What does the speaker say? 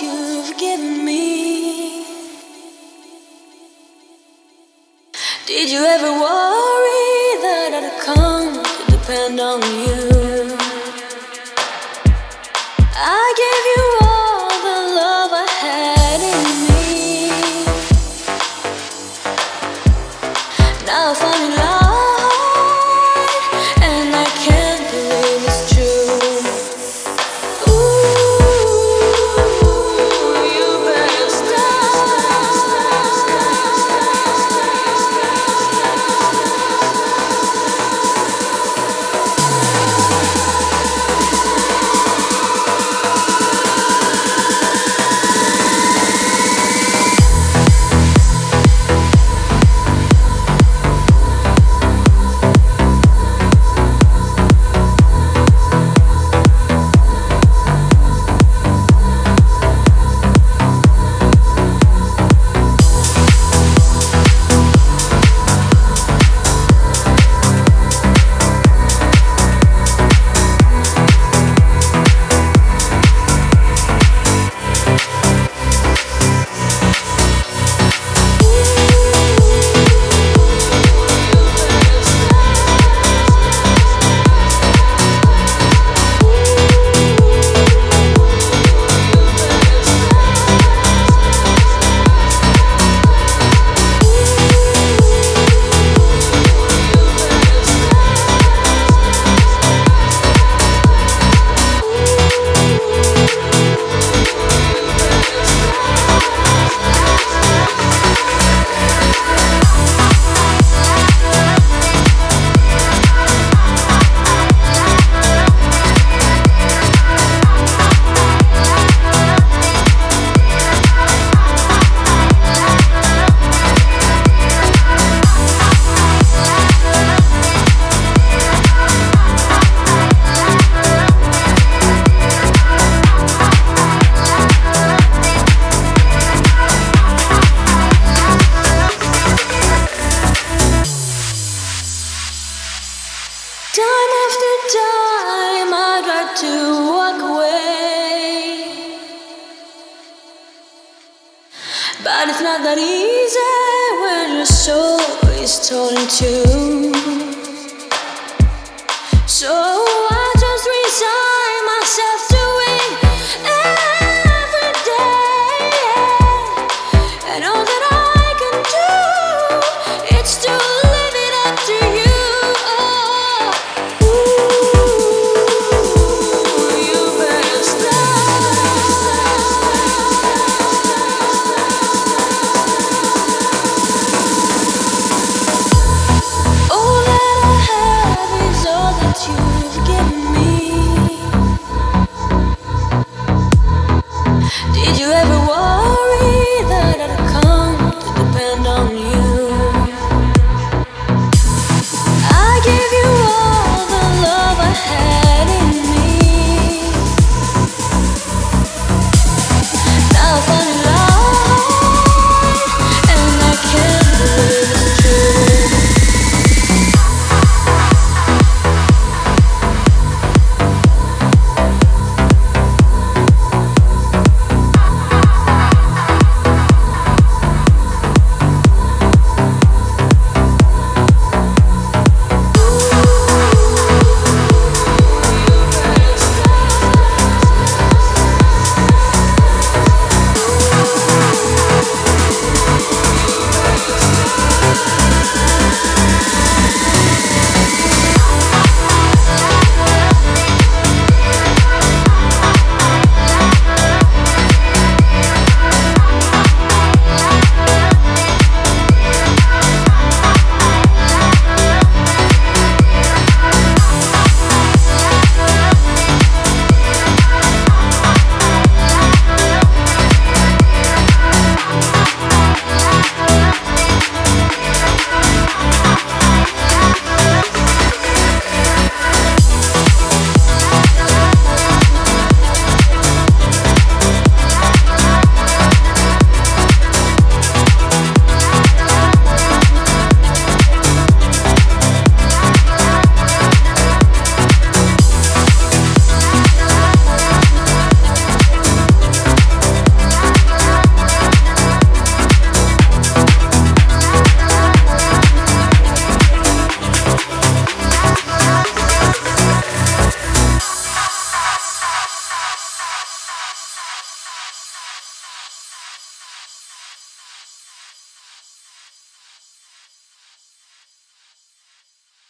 you've given me. Did you ever worry that I'd come to depend on you? Time after time, I tried to walk away. But it's not that easy when your soul is torn in two. So